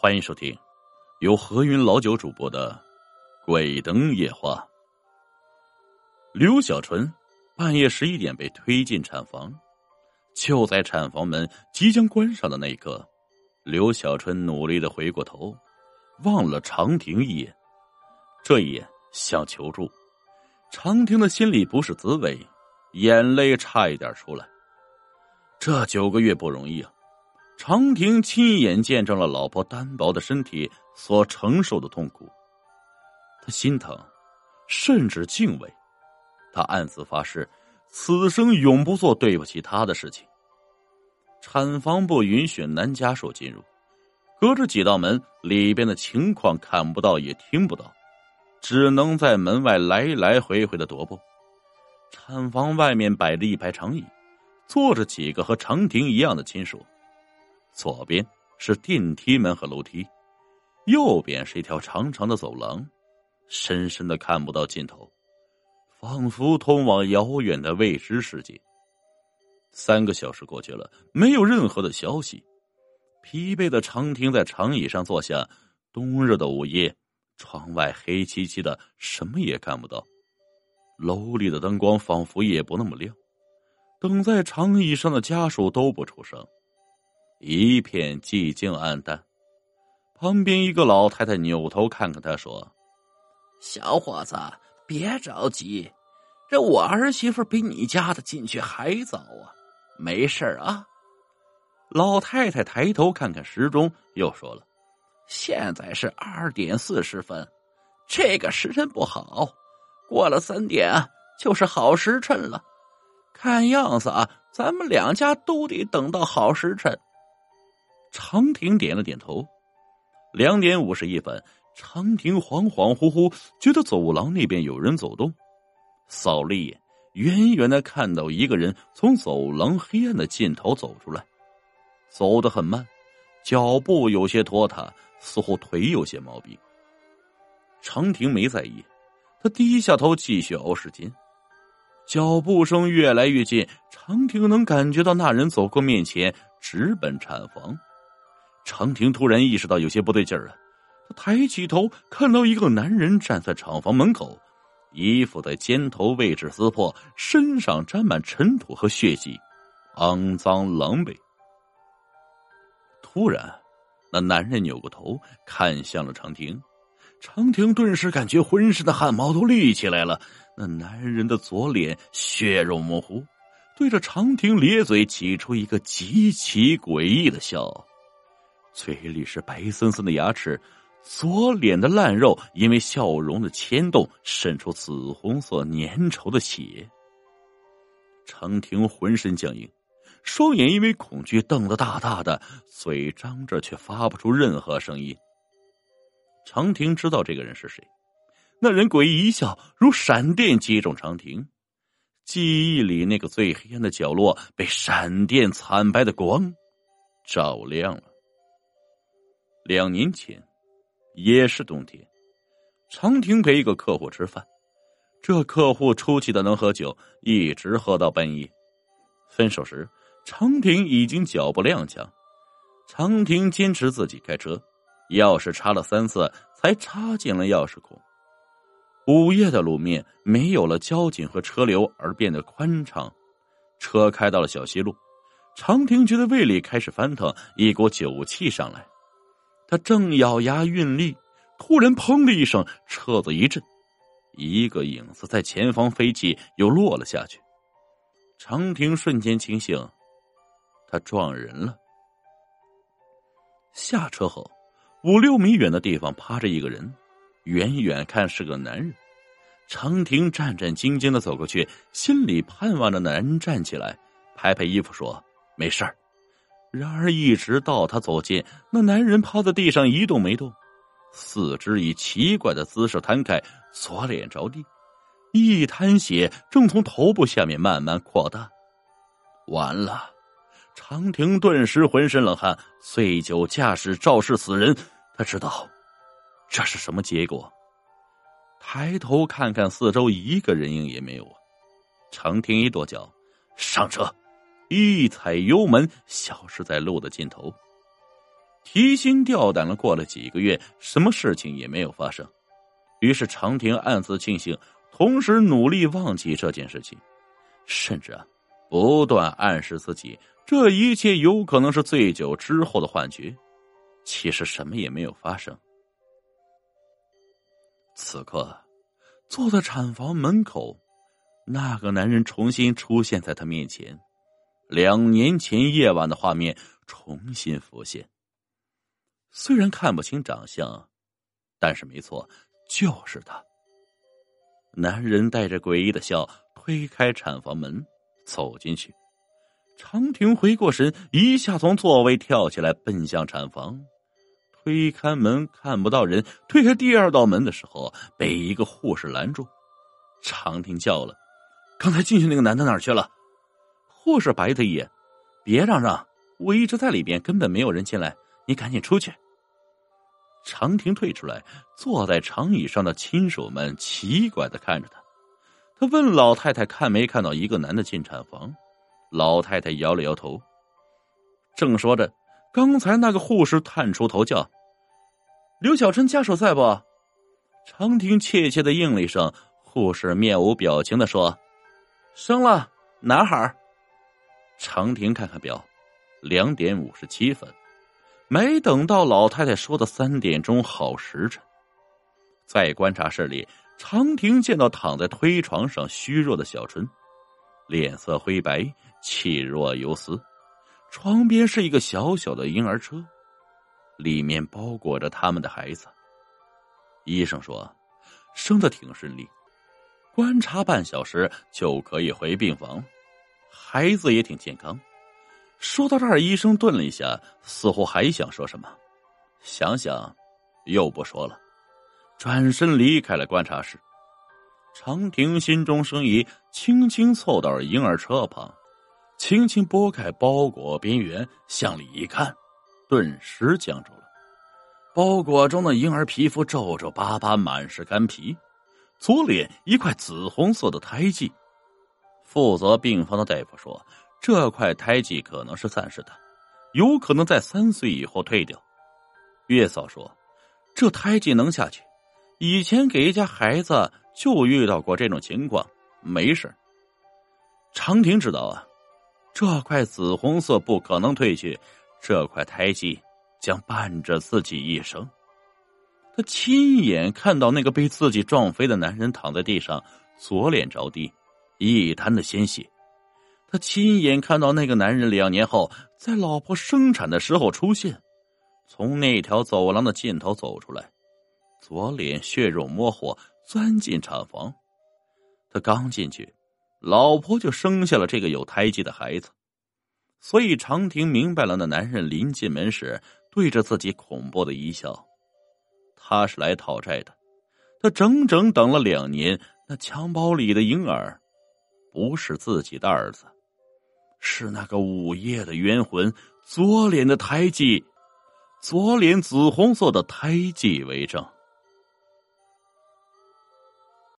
欢迎收听由何云老九主播的《鬼灯夜话》。刘小纯半夜十一点被推进产房，就在产房门即将关上的那一刻，刘小纯努力的回过头，望了长亭一眼。这一眼想求助，长亭的心里不是滋味，眼泪差一点出来。这九个月不容易啊！长亭亲眼见证了老婆单薄的身体所承受的痛苦，他心疼，甚至敬畏。他暗自发誓，此生永不做对不起她的事情。产房不允许男家属进入，隔着几道门，里边的情况看不到也听不到，只能在门外来来回回的踱步。产房外面摆着一排长椅，坐着几个和长亭一样的亲属。左边是电梯门和楼梯，右边是一条长长的走廊，深深的看不到尽头，仿佛通往遥远的未知世界。三个小时过去了，没有任何的消息。疲惫的长亭在长椅上坐下。冬日的午夜，窗外黑漆漆的，什么也看不到。楼里的灯光仿佛也不那么亮。等在长椅上的家属都不出声。一片寂静暗淡，旁边一个老太太扭头看看他，说：“小伙子，别着急，这我儿媳妇比你家的进去还早啊，没事啊。”老太太抬头看看时钟，又说了：“现在是二点四十分，这个时辰不好，过了三点就是好时辰了。看样子啊，咱们两家都得等到好时辰。”长亭点了点头。两点五十一分，长亭恍恍惚惚觉得走廊那边有人走动，扫了一眼，远远的看到一个人从走廊黑暗的尽头走出来，走得很慢，脚步有些拖沓，似乎腿有些毛病。长亭没在意，他低下头继续熬时间。脚步声越来越近，长亭能感觉到那人走过面前，直奔产房。长亭突然意识到有些不对劲儿啊！他抬起头，看到一个男人站在厂房门口，衣服在肩头位置撕破，身上沾满尘土和血迹，肮脏狼狈。突然，那男人扭过头看向了长亭，长亭顿时感觉浑身的汗毛都立起来了。那男人的左脸血肉模糊，对着长亭咧嘴，挤出一个极其诡异的笑。嘴里是白森森的牙齿，左脸的烂肉因为笑容的牵动渗出紫红色粘稠的血。长亭浑身僵硬，双眼因为恐惧瞪得大大的，嘴张着却发不出任何声音。长亭知道这个人是谁，那人诡异一笑，如闪电击中长亭，记忆里那个最黑暗的角落被闪电惨白的光照亮了。两年前，也是冬天，长亭陪一个客户吃饭，这客户出奇的能喝酒，一直喝到半夜。分手时，长亭已经脚步踉跄，长亭坚持自己开车，钥匙插了三次才插进了钥匙孔。午夜的路面没有了交警和车流而变得宽敞，车开到了小西路，长亭觉得胃里开始翻腾，一股酒气上来。他正咬牙运力，突然“砰”的一声，车子一震，一个影子在前方飞起，又落了下去。长亭瞬间清醒，他撞人了。下车后，五六米远的地方趴着一个人，远远看是个男人。长亭战战兢兢的走过去，心里盼望着男人站起来，拍拍衣服说：“没事儿。”然而，一直到他走近，那男人趴在地上一动没动，四肢以奇怪的姿势摊开，左脸着地，一滩血正从头部下面慢慢扩大。完了！长亭顿时浑身冷汗，醉酒驾驶肇事死人，他知道这是什么结果。抬头看看四周，一个人影也没有啊！长亭一跺脚，上车。一踩油门，消失在路的尽头。提心吊胆了。过了几个月，什么事情也没有发生。于是长亭暗自庆幸，同时努力忘记这件事情，甚至啊，不断暗示自己，这一切有可能是醉酒之后的幻觉。其实什么也没有发生。此刻，坐在产房门口，那个男人重新出现在他面前，两年前夜晚的画面重新浮现。虽然看不清长相，但是没错，就是他。男人带着诡异的笑推开产房门，走进去。长亭回过神，一下从座位跳起来，奔向产房。推开门看不到人，推开第二道门的时候，被一个护士拦住。长亭叫了：“刚才进去那个男的哪去了？”护士白他一眼：“别嚷嚷，我一直在里边，根本没有人进来。你赶紧出去。”长亭退出来，坐在长椅上的亲属们奇怪的看着他。他问老太太：“看没看到一个男的进产房？”老太太摇了摇头。正说着，刚才那个护士探出头叫。刘小春家属在不？长亭怯怯的应了一声。护士面无表情的说：“生了男孩。”长亭看看表，两点五十七分，没等到老太太说的三点钟好时辰。在观察室里，长亭见到躺在推床上虚弱的小春，脸色灰白，气若游丝。床边是一个小小的婴儿车。里面包裹着他们的孩子。医生说，生的挺顺利，观察半小时就可以回病房。孩子也挺健康。说到这儿，医生顿了一下，似乎还想说什么，想想又不说了，转身离开了观察室。长亭心中生疑，轻轻凑到了婴儿车旁，轻轻拨开包裹边缘，向里一看。顿时僵住了，包裹中的婴儿皮肤皱皱巴巴，满是干皮，左脸一块紫红色的胎记。负责病房的大夫说，这块胎记可能是暂时的，有可能在三岁以后退掉。月嫂说，这胎记能下去，以前给一家孩子就遇到过这种情况，没事。长亭知道啊，这块紫红色不可能褪去。这块胎记将伴着自己一生。他亲眼看到那个被自己撞飞的男人躺在地上，左脸着地，一滩的鲜血。他亲眼看到那个男人两年后在老婆生产的时候出现，从那条走廊的尽头走出来，左脸血肉模糊，钻进产房。他刚进去，老婆就生下了这个有胎记的孩子。所以长亭明白了，那男人临进门时对着自己恐怖的一笑，他是来讨债的。他整整等了两年，那襁褓里的婴儿不是自己的儿子，是那个午夜的冤魂。左脸的胎记，左脸紫红色的胎记为证。